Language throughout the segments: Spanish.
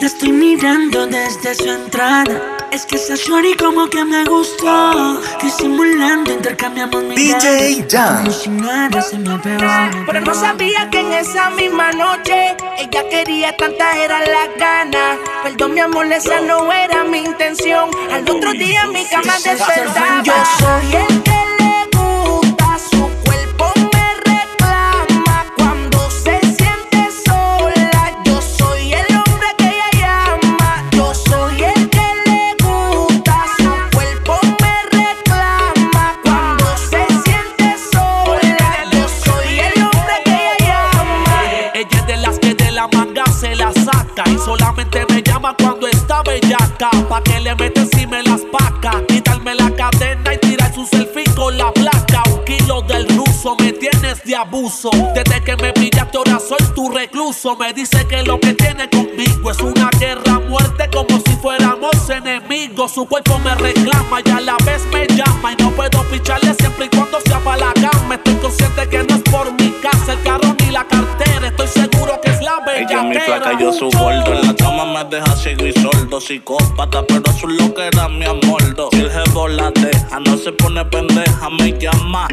La estoy mirando desde su entrada. Es que esa shorty como que me gustó. Disimulando, intercambiamos mi DJ. Como si nada se me pegó. Pero no sabía que en esa misma noche ella quería tanta era la gana. Perdón, mi amor, esa no era mi intención. Al otro día mi cama despertaba. Yo soy el Desde que me pillaste ahora soy tu recluso. Me dice que lo que tiene conmigo es una guerra a muerte como si fuéramos enemigos. Su cuerpo me reclama y a la vez me llama. Y no puedo picharle siempre y cuando sea para la cama. Estoy consciente que no es por mi casa, el carro ni la cartera. Estoy seguro que es la Ella es mi flaca, yo su gordo. En la cama me deja ciego y sordo. Psicópata, pero su lo que era mi amordo. Si el jevo la deja, no se pone pendeja, me llama.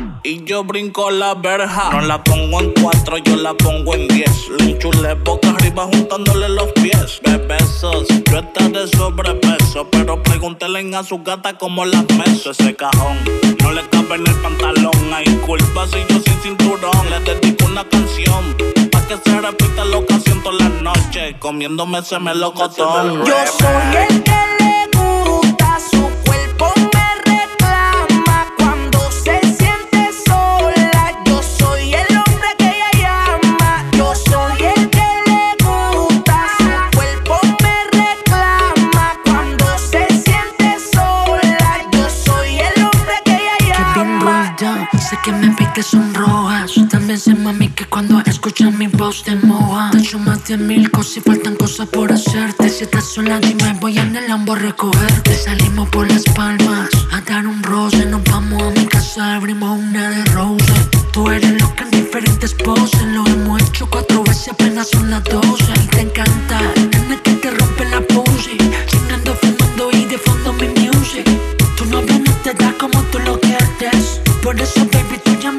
Yo brinco la verja. No la pongo en cuatro, yo la pongo en diez. Le enchulé boca arriba juntándole los pies. De besos, yo estaré sobrepeso. Pero pregúntele a su gata cómo las meso. Ese cajón no le cabe en el pantalón. Hay culpa si yo sin cinturón. Le dedico una canción. Pa' que se repita la ocasión todas las noches. Comiéndome ese melocotón. Yo soy el que le que me pique sonrojas. También sé, mami, que cuando escuchas mi voz te moja. Te echo más de mil cosas y faltan cosas por hacerte. Si estás sola, dime, voy en el Lambo a recogerte. Salimos por las palmas a dar un roce. Nos vamos a mi casa, abrimos una de rose. Tú eres loca en diferentes poses. Lo hemos hecho cuatro veces, apenas son las doce. Y te encanta, nena, que te rompe la pussy. Chingando, fumando y de fondo mi music. Novio no te da como tú lo quieres. Por eso,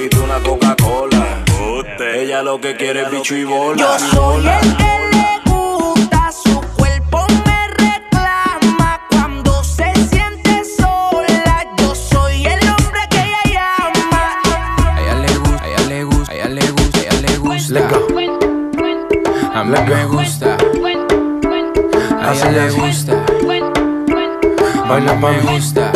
Pide una Coca-Cola. Ella lo que quiere es bicho y bola. Yo soy el que le gusta su cuerpo me reclama cuando se siente sola. Yo soy el hombre que ella llama. A ella le gusta, a ella le gusta, a ella le gusta, a ella le gusta. A mí me gusta. A ella le gusta. Baila A mí pa' me gusta.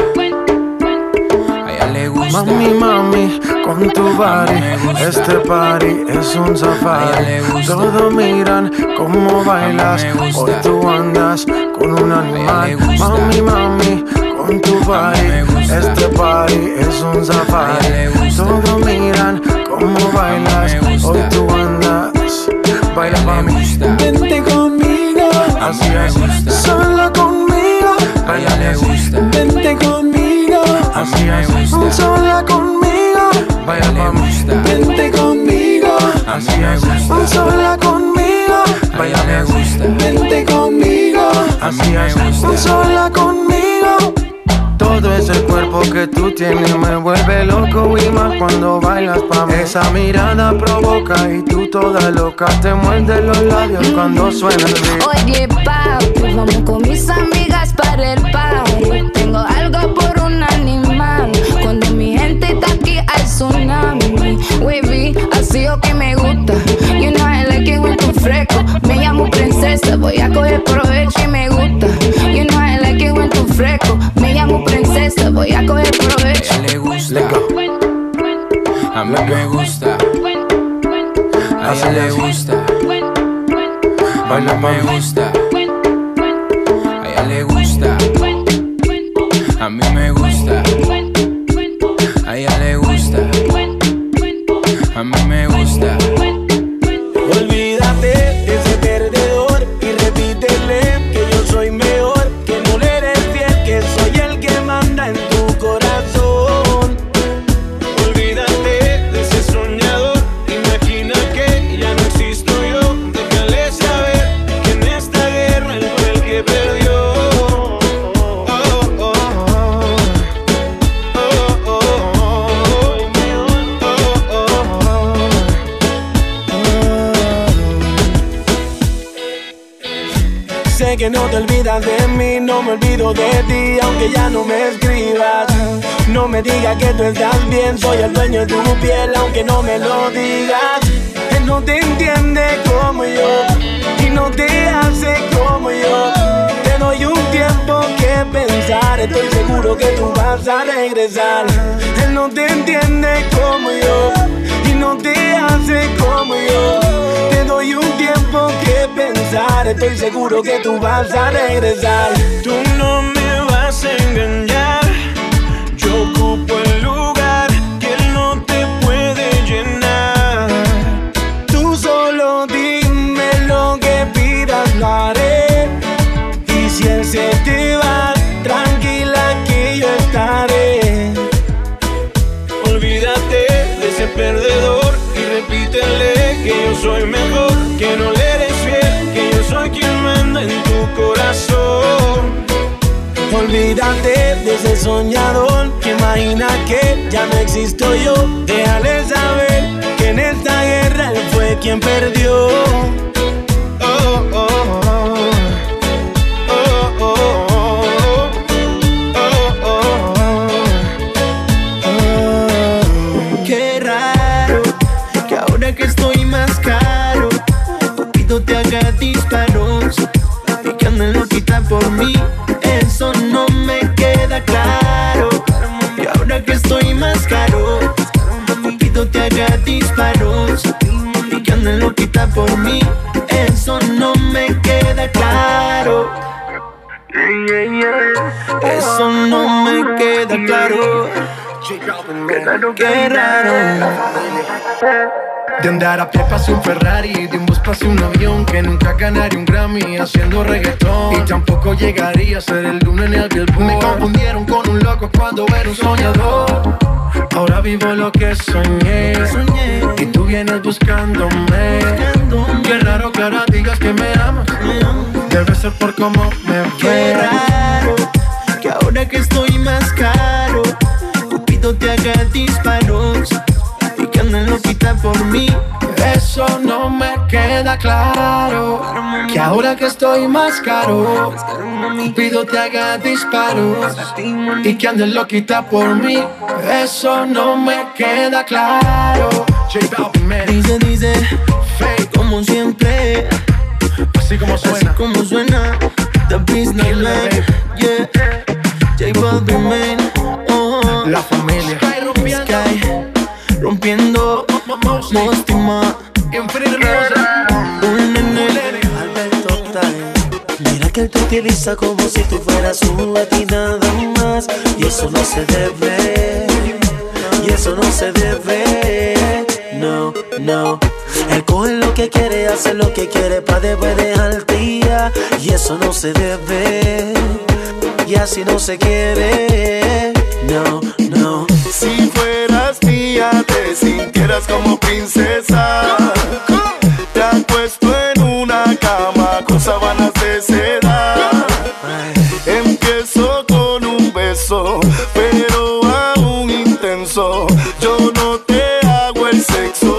A ella le gusta. Mami, mami, con tu body, este party es un safari. Todos miran cómo bailas, hoy tú andas con un animal. Mami, mami, con tu body, este party es un safari. Todos miran cómo bailas, hoy tú andas. Baila gusta. vente conmigo, así es, sola conmigo. A ella le gusta. Vente conmigo, así es, sola conmigo. Baila gusta. vente conmigo, A mí así me es, gusta. sola conmigo. A Baila mí, gusta. vente conmigo, así me es, gusta. sola conmigo. Todo ese cuerpo que tú tienes me vuelve loco y más cuando bailas pa' mí. Esa mirada provoca y tú toda loca te muerde los labios cuando suena el beat. Oye, Mí me gusta. A ella le gusta. A mí Baila me gusta. Digas que tú estás bien, soy el dueño de tu piel, aunque no me lo digas. Él no te entiende como yo y no te hace como yo. Te doy un tiempo que pensar, estoy seguro que tú vas a regresar. Él no te entiende como yo y no te hace como yo. Te doy un tiempo que pensar, estoy seguro que tú vas a regresar. Soy mejor, que no le eres fiel, que yo soy quien manda en tu corazón. Olvídate de ese soñador que imagina que ya no existo yo. Déjale saber que en esta guerra él fue quien perdió. Oh, oh, oh. Oh, anden loquita por mí. Eso no me queda claro. Eso no me queda claro. Qué raro. De andar a pie pase un Ferrari, de un bus pase un avión Que nunca ganaría un Grammy haciendo reggaetón. Y tampoco llegaría a ser el lunes en el Billboard Me confundieron con un loco cuando era un soñador. Ahora vivo lo que soñé, Y tú vienes buscándome. Qué raro que ahora digas que me amas. Debe ser por cómo me Qué raro que ahora que estoy más caro, Cupido te haga disparos anden loquita por mí. Eso no me queda claro. Que ahora que estoy más caro Pido te haga disparos Y que andes loquita por mí. Eso no me queda claro. Dice, dice, como siempre, Así como así suena como suena, The Business Man, yeah, J Balvin, man, oh, La familia rompiendo, Mostima, Infinity Music un nene, Alberto. Mira que él te utiliza como si tú fueras un y nada más, y eso no se debe, y eso no se debe, no, no. Él coge lo que quiere, hace lo que quiere pa' después dejarte ir, y eso no se debe, y así no se quiere, no, no. Como princesa. Te han puesto en una cama con sábanas de seda. Empiezo con un beso, pero aún intenso. Yo no te hago el sexo.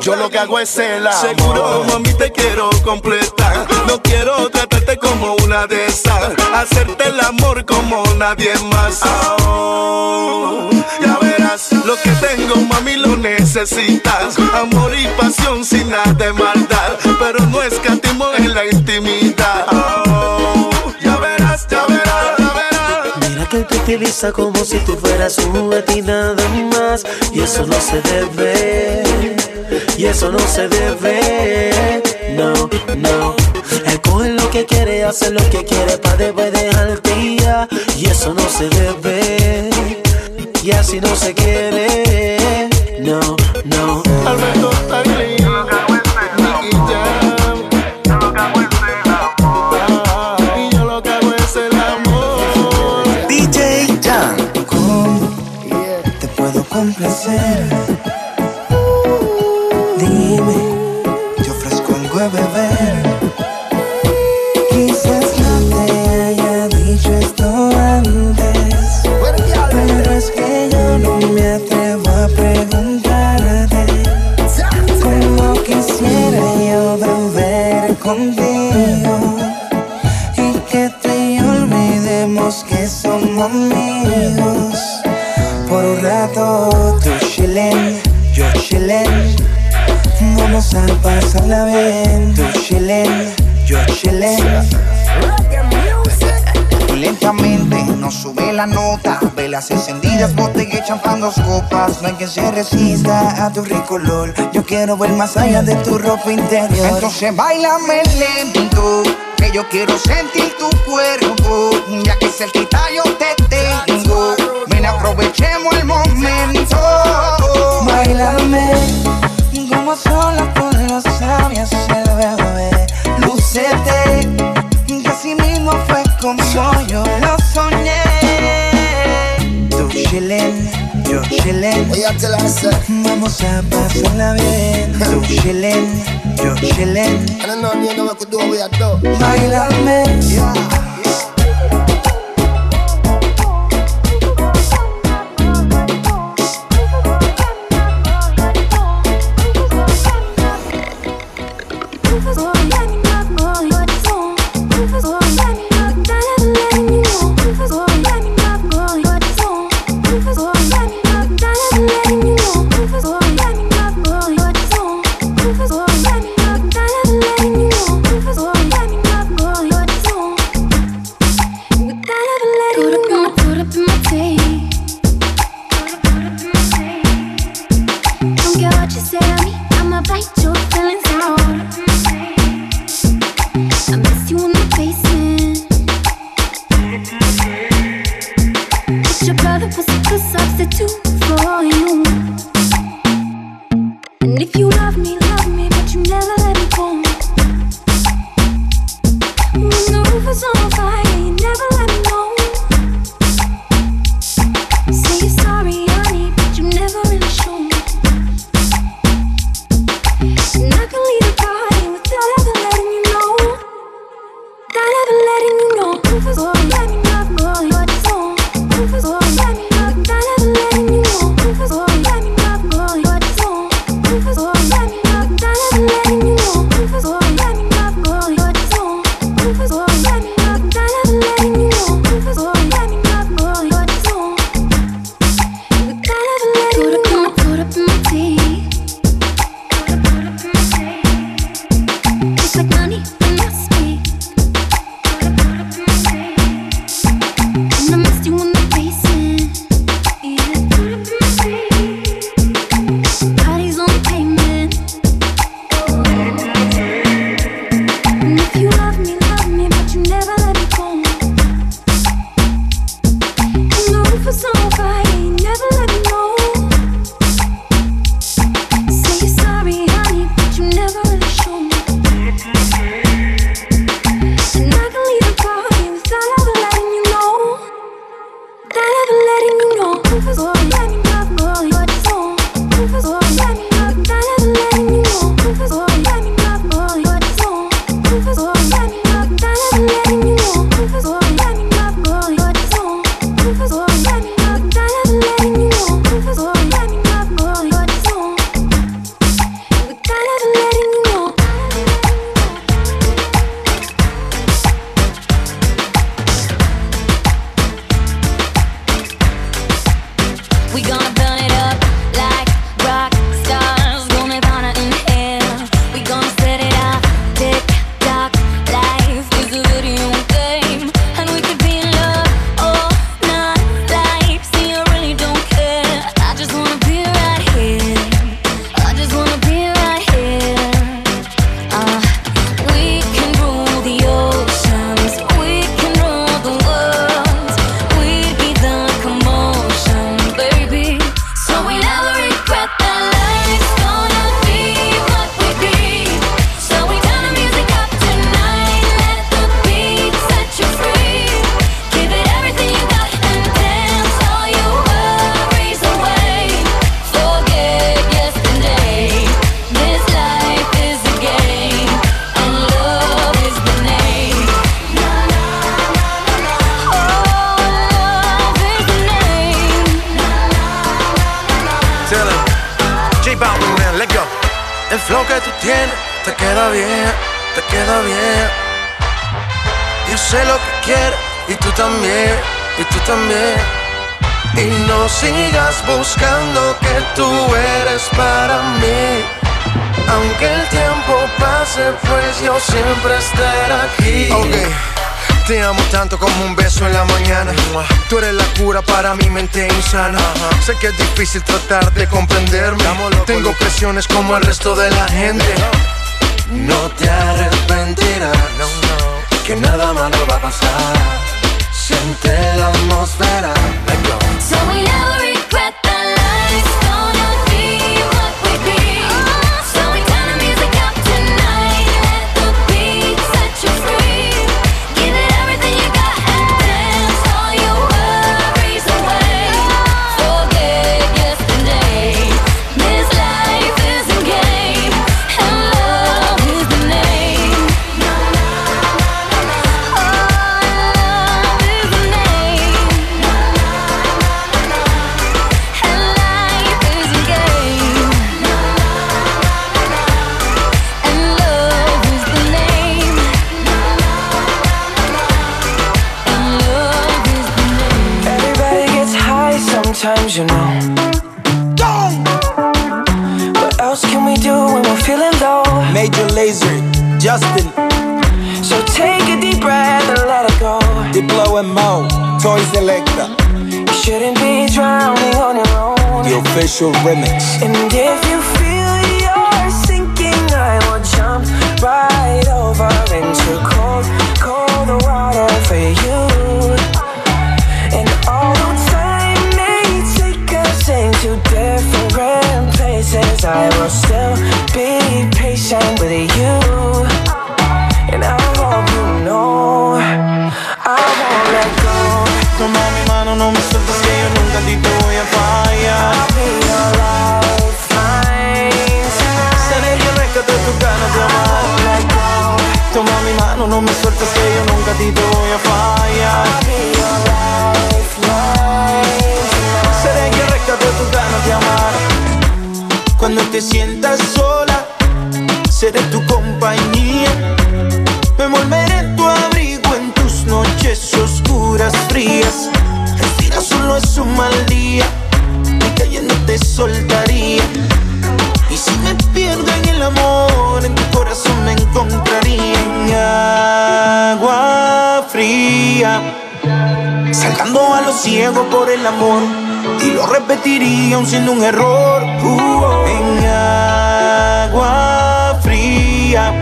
Yo lo que hago es el amor. Seguro, mami, te quiero completar. No quiero tratarte como una de esas. Hacerte el amor como nadie más. Oh, ya lo que tengo, mami, lo necesitas. Amor y pasión sin nada de maldad. Pero no escatimo en la intimidad. Oh, ya verás, ya verás, ya verás. Mira que él te utiliza como si tú fueras un y nada más. Y eso no se debe. Y eso no se debe. No, no. Él coge lo que quiere, hace lo que quiere pa' después dejarte ir. Y eso no se debe. Y así no se quiere. No, no. Alberto Tagley, Nicky Jam. Ah, Y yo lo que hago es el amor. DJ Jan, ¿cómo te puedo complacer? como amigos. Por un rato tú chillen, yo chillen. Vamos a pasarla bien. Tú chillen, yo chillen. Lentamente nos sube la nota Velas encendidas, botella y champán, dos copas No hay quien se resista a tu rico Yo quiero ver más allá de tu ropa interior Entonces bailame lento yo quiero sentir tu cuerpo, ya que el cerquita yo te tengo. Ven, aprovechemos el momento. Bailame, como solo tú lo sabías hacer, bebé. Lucete, que mismo fue como yo lo soñé. Tú chillen. Yo chillin', voy a tell her Vamos a pasarla bien. Tú chillin', yo chillin'. I don't know, you know what could do, we are do. Bailame. Oh, Sé que es difícil tratar de comprenderme. Tengo presiones como el resto de la gente. No te arrepentirás, que nada malo va a pasar. Siente la atmosfera. So we never mano, no me sueltes que yo nunca a ti te voy a fallar. Seré yo rescate tus ganas de amar. Cuando te sientas sola, seré tu compañía. Me volveré tu abrigo en tus noches oscuras, frías. Respira, solo es un mal día. Y cayendo te soltaría. Y si me pierdo en el amor, en agua fría. Saltando a lo ciego por el amor. Y lo repetiría aun siendo un error. Uh, en agua fría.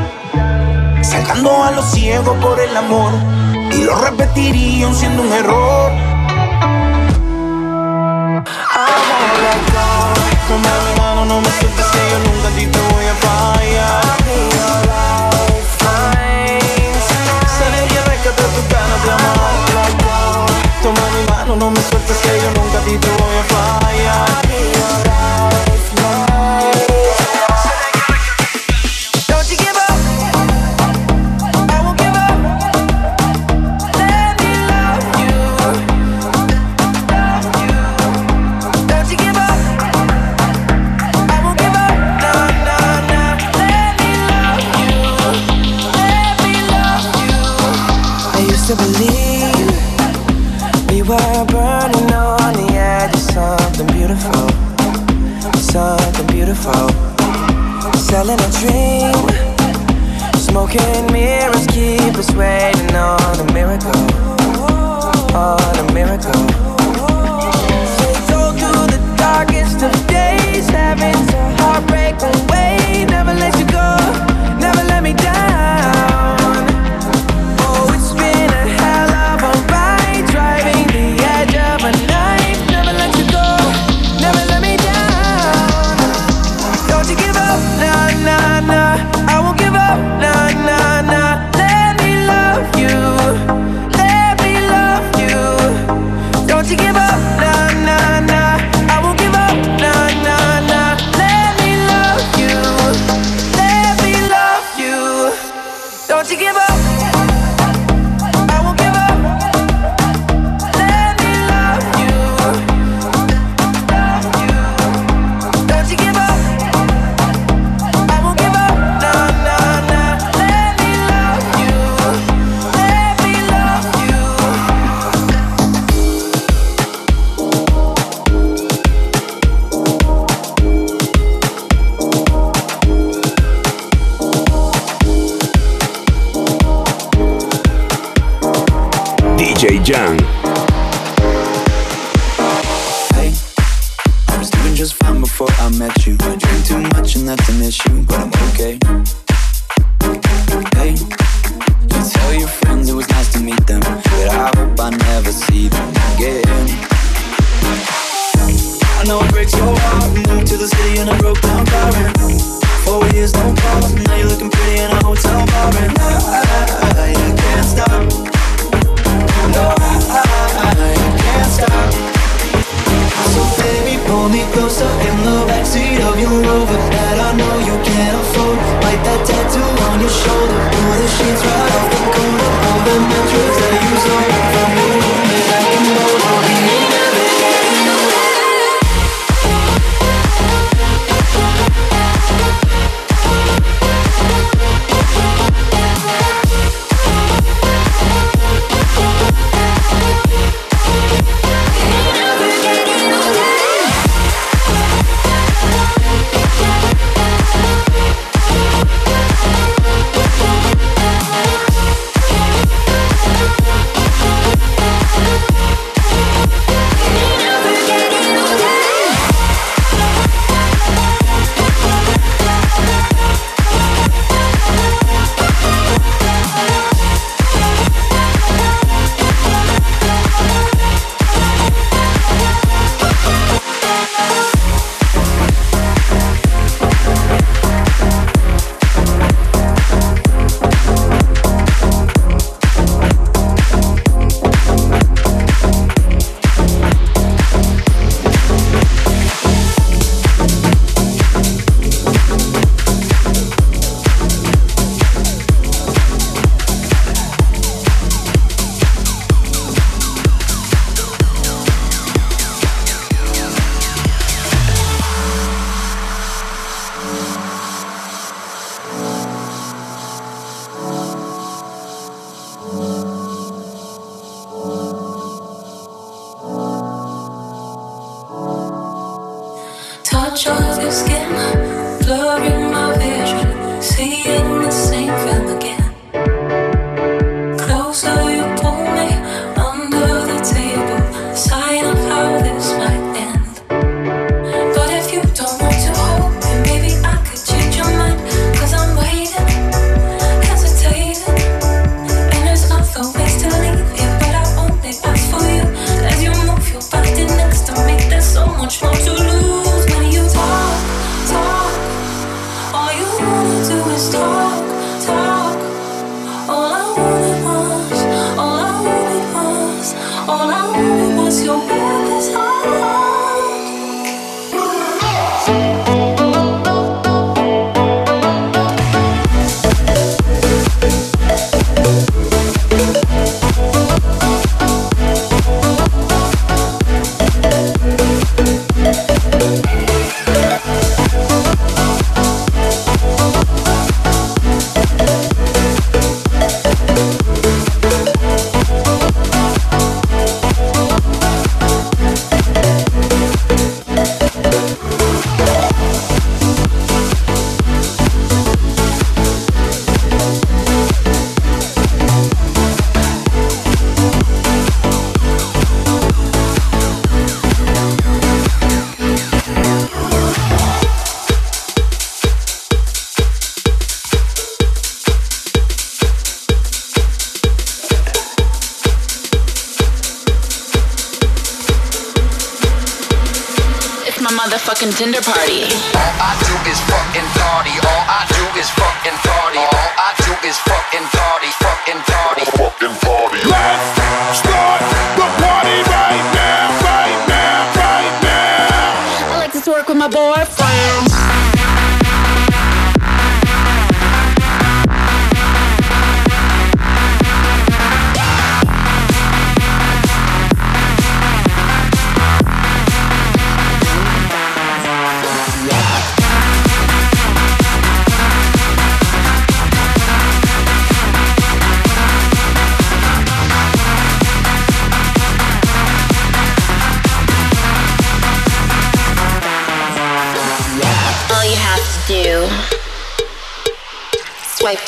Saltando a lo ciego por el amor. Y lo repetiría aun siendo un error. Toma mi mano, no me sueltes que yo nunca te voy mano, no me sueltes que yo nunca a ti te voy a fallar. Don't you give up. I won't Something. Selling a dream. Smoking mirrors keep us waiting on a miracle. On a miracle. Faithful through the darkest of days. Having to heartbreak away. Never let you go. Never let me down. Abidjan. Hey, I was doing just fine before I met you. I drink too much and that's an issue, but I'm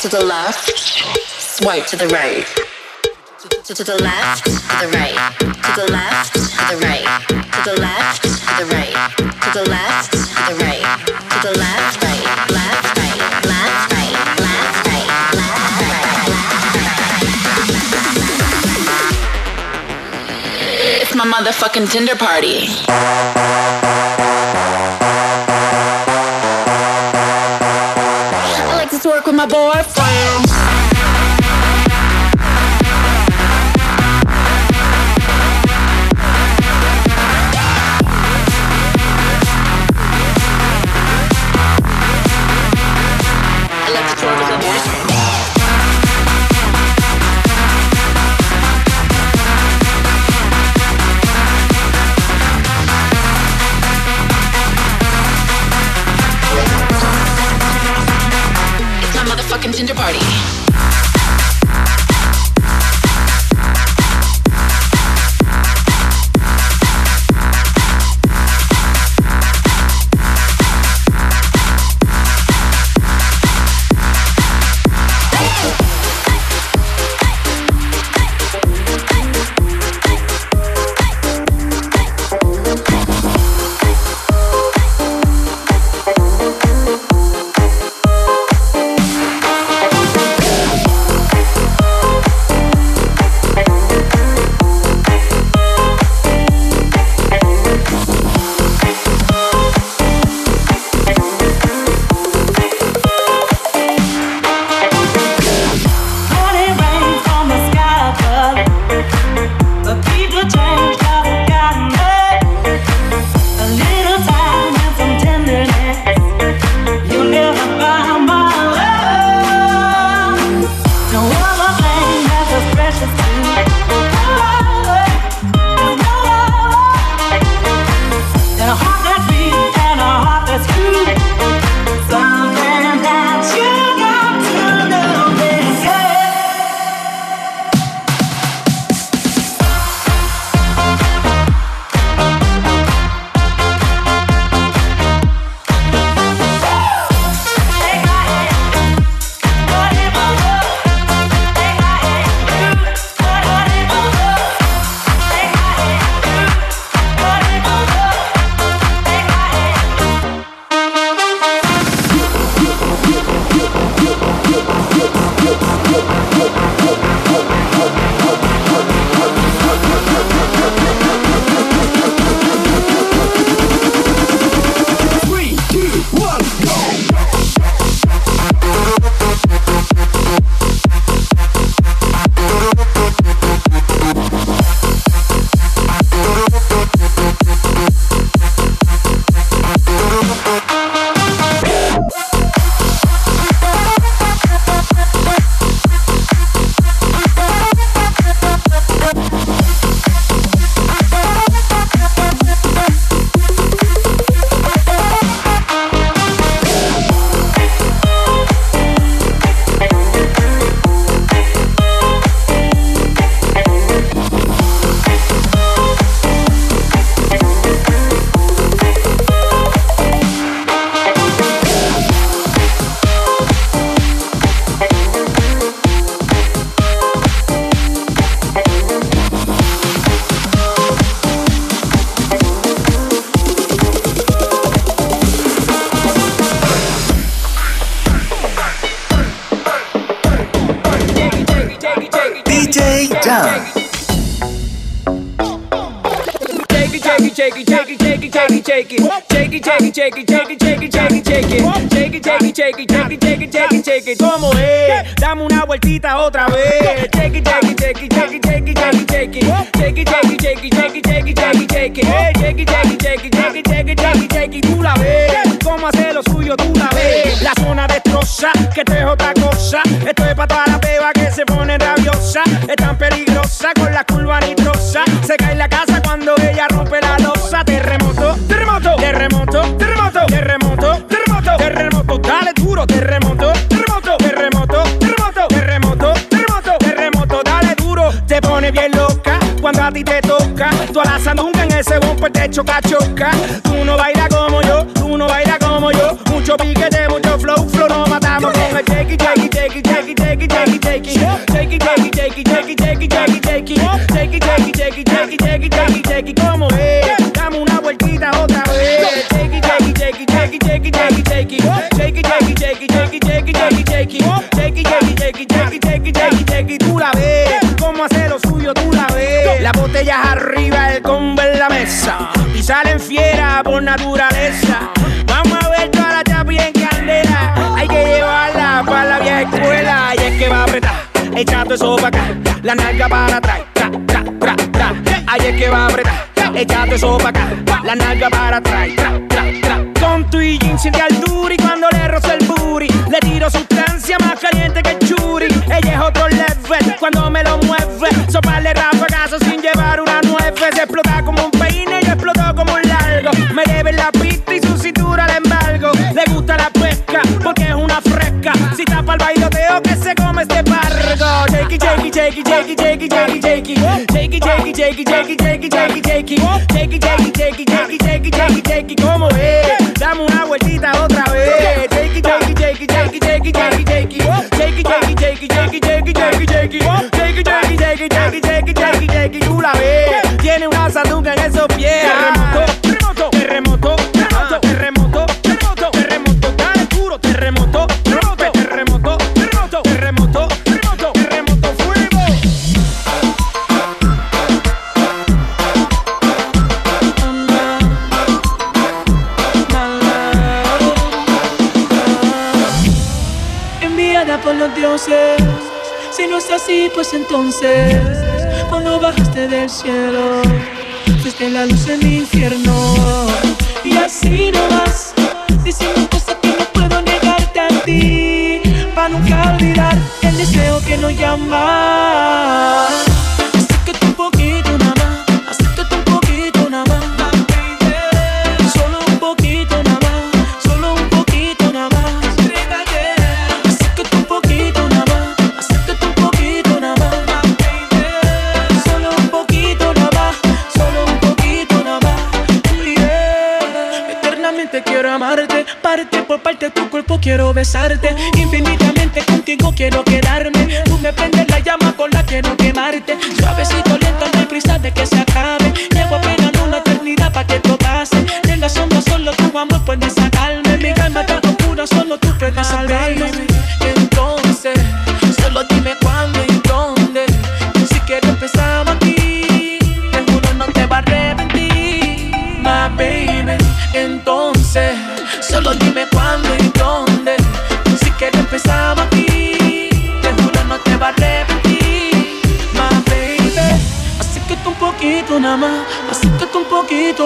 to the left, swipe to the right. To, to the left, to the right. To the left, to the right. To the left, to the right. To the left, to the right. To the left, right. left, right. Left, right. Left, right. Left, right. Left, right. It's my motherfucking Tinder party. To It's my motherfucking Tinder party. It. ¿Cómo es? Dame una vueltita otra vez. It. Tú la ves. Cómo hace lo suyo, tú la ves. La zona destroza, que esto es otra cosa. Esto es para toda la beba que se pone rabiosa. Es tan peligrosa con la curva nitrosa. Se cae la casa cuando ella rompe la losa. Terremoto, terremoto, terremoto, terremoto, terremoto, terremoto, terremoto. Dale duro, terremoto, terremoto, terremoto, terremoto, terremoto, terremoto, terremoto. Dale duro, te pone bien loca cuando a ti te toca. Tú a sandunga en ese bumper te choca, choca. Tú no bailas como yo, tú no bailas como yo. Mucho piquete, mucho flow, flow, nos matamos con el take it, take it, take it, take it, take it. Take it, take it, take it, take it, take it, take it, take it. ¿Cómo es? Dame una vueltita otra vez. Take it, take it, take it, take it, take it, take it, take it. Take it, take it, take it, take it, take it, take it, take it. Take it, take it, take it, take it, take it, take it, take it. Tú la ves. ¿Cómo hace lo suyo? Tú la ves. Las botellas arriba, el combo en la mesa. Y salen fiera por naturaleza. Echando eso para acá. La nalga para atrás, tra, tra, tra, tra. Que va a apretar, echando eso para acá. La nalga para atrás, tra, tra, tra. Con tu y jeans de altura y cuando le rozo el booty, le tiro sustancia más caliente que el churi. Ella es otro level cuando me lo mueve. Soparle rafagazo sin llevar una nueve. Se explota como un peine y explotó como un largo. Me debe la pista y su cintura le embargo. Le gusta la pesca porque es una fresca. Si tapa el bailoteo que se come este dog. Take it, take it, take it, take it, take it, take it, take it. Take it, take it, take it, take it, take it, take it, take it. Take it, take it, take it, take it, take it, take it, take it. ¿Cómo es? Dame una vueltita otra vez. Take it, take it, take it, take it, take it, take it, take it. Take it, take it, take it, take it, take it, take it, take it. Take it, take it, take it, take it, take it, take it, take it. Tú la ves. Tiene una sanduca en esos pies. Si no es así, pues entonces, cuando bajaste del cielo, fuiste la luz en mi infierno. Y así no vas, diciendo cosas que no puedo negarte a ti, para nunca olvidar el deseo que nos llama. Besarte.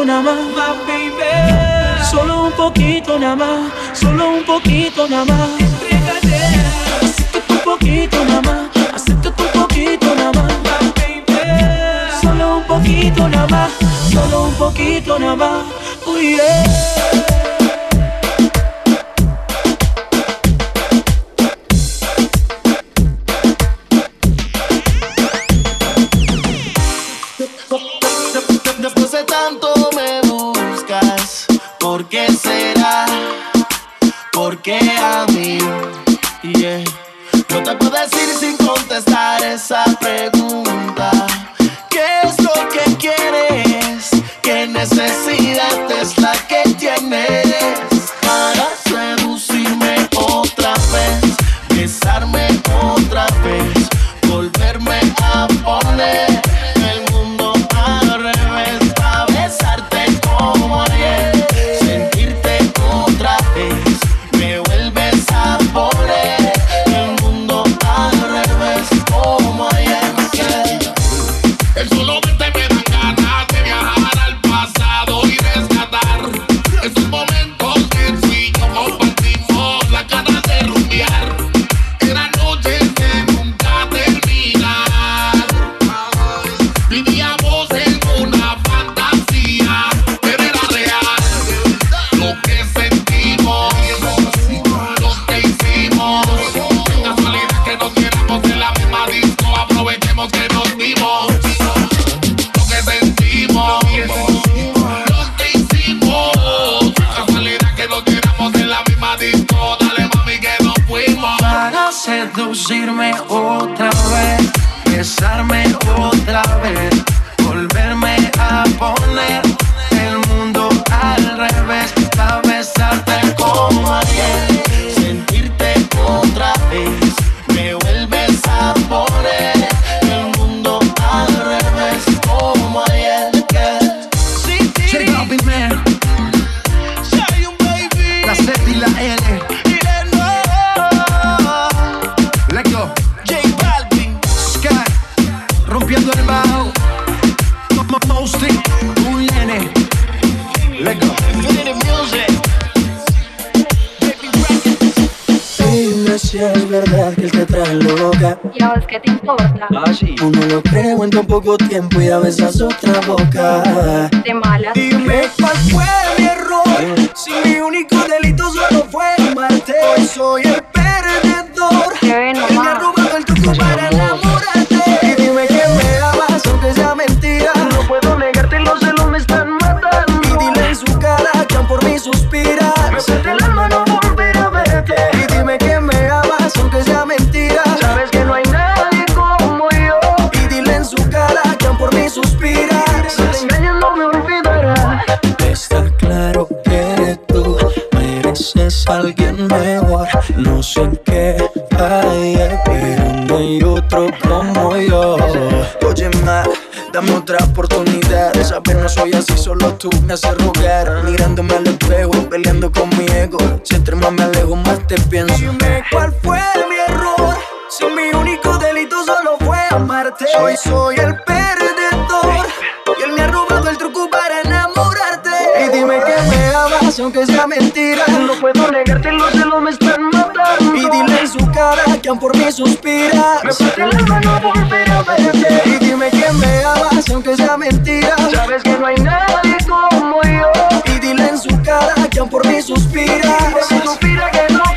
Nada más, my baby. Solo un poquito nada más, solo un poquito nada más. Acércate un poquito nada más, acércate un poquito nada más. Solo un poquito nada más, solo un poquito nada más. Uy, yeah. seducirme otra vez. importa. Lo creo en tan poco tiempo y a veces otra boca. De malas. Dime cuál fue mi error. Si mi único delito solo fue amarte. Hoy soy No sé en qué fallé, eh, pero no hay otro como yo. Oye, ma, dame otra oportunidad de saber no soy así, solo tú me haces rogar. Mirándome al espejo, peleando con mi ego. Si entre más me alejo, más te pienso. Dime cuál fue mi error, si mi único delito solo fue amarte. Hoy soy el perdedor y él me ha pasión que es una mentira. No puedo negarte, los celos me están matando. Y dile en su cara que aún por mí suspira. Me parte el alma no volver a verte. Y dime que me amas aunque sea mentira. Sabes que no hay nadie como yo. Y dile en su cara que aún por mí suspira. Suspira que no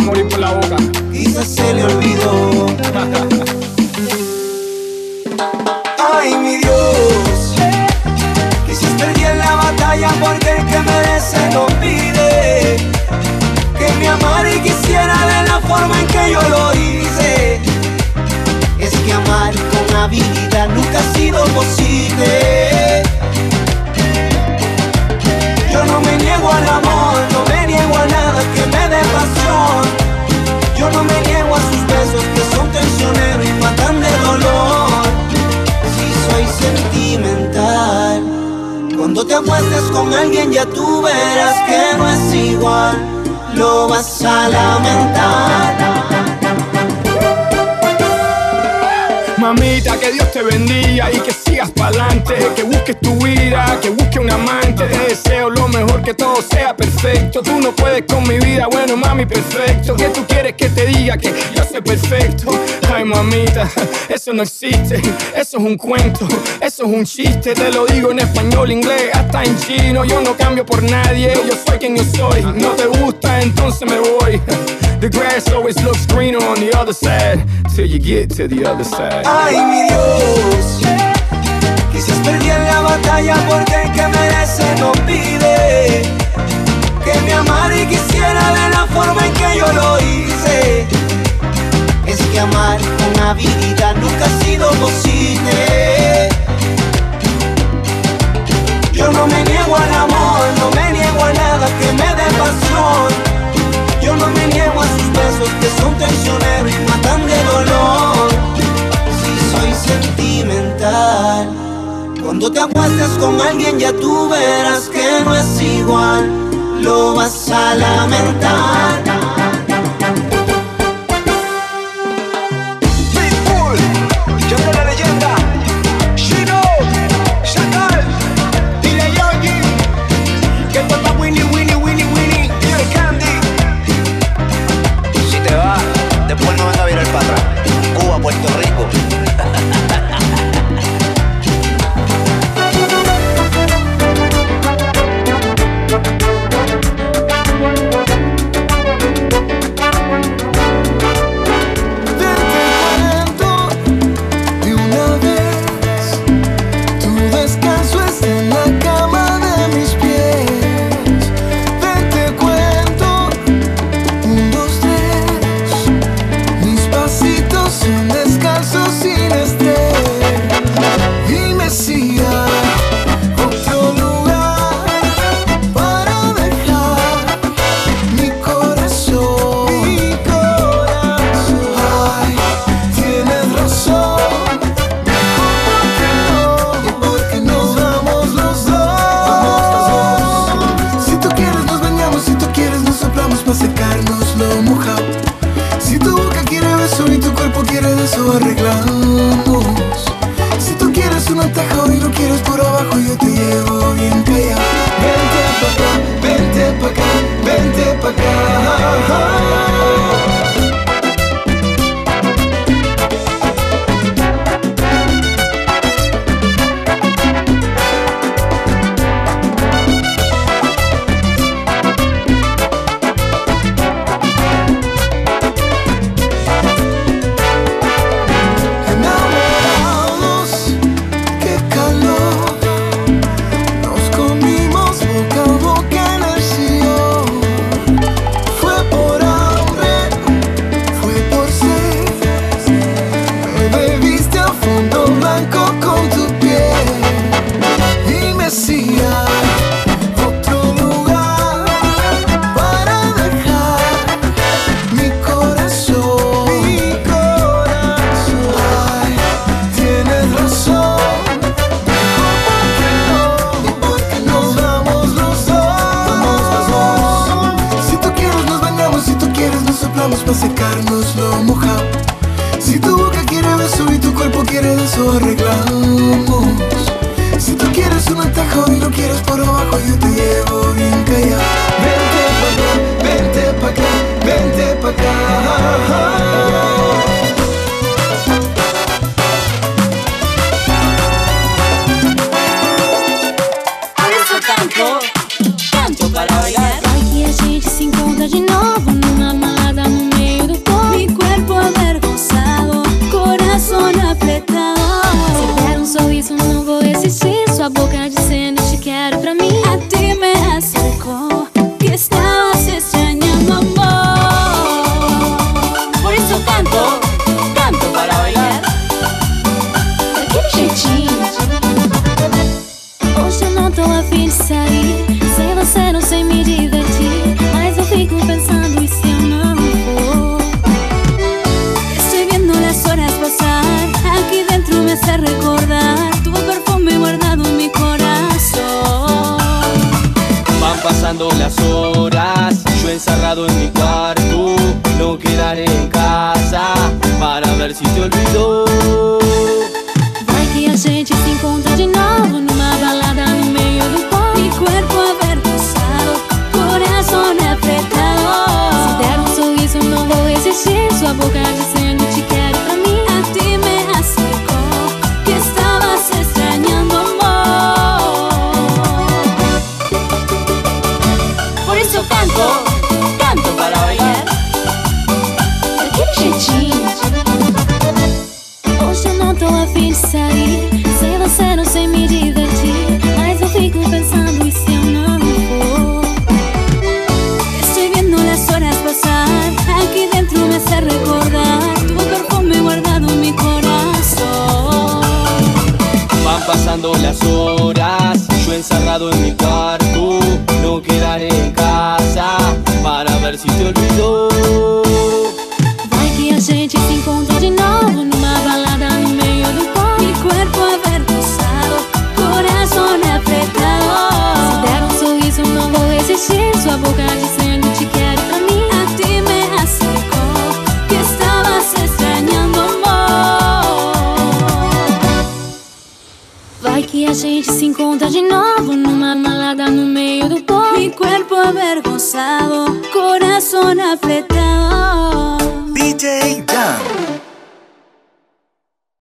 morir por la boca. Quizás se le olvidó. Ay, mi Dios. Quizás perdí en la batalla porque el que merece lo pide. Que me amara y quisiera de la forma en que yo lo hice. Es que amar con habilidad nunca ha sido posible. Yo no me niego al amor. te acuestes con alguien ya tú verás que no es igual, lo vas a lamentar. Mamita, que Dios te bendiga y que sigas pa'lante, que busques tu vida, que busques un amante. Te deseo lo mejor, que todo sea perfecto. Tú no puedes con mi vida, bueno, mami, perfecto. Que tú quieres que te diga que yo soy perfecto. Ay, mamita, eso no existe, eso es un cuento, eso es un chiste. Te lo digo en español, inglés, hasta en chino. Yo no cambio por nadie, yo soy quien yo soy. No te gusta, entonces me voy. The grass always looks greener on the other side, till you get to the other side. Ay, mi Dios. para secarnos lo mojado. Si tu boca quiere beso y tu cuerpo quiere eso arreglado.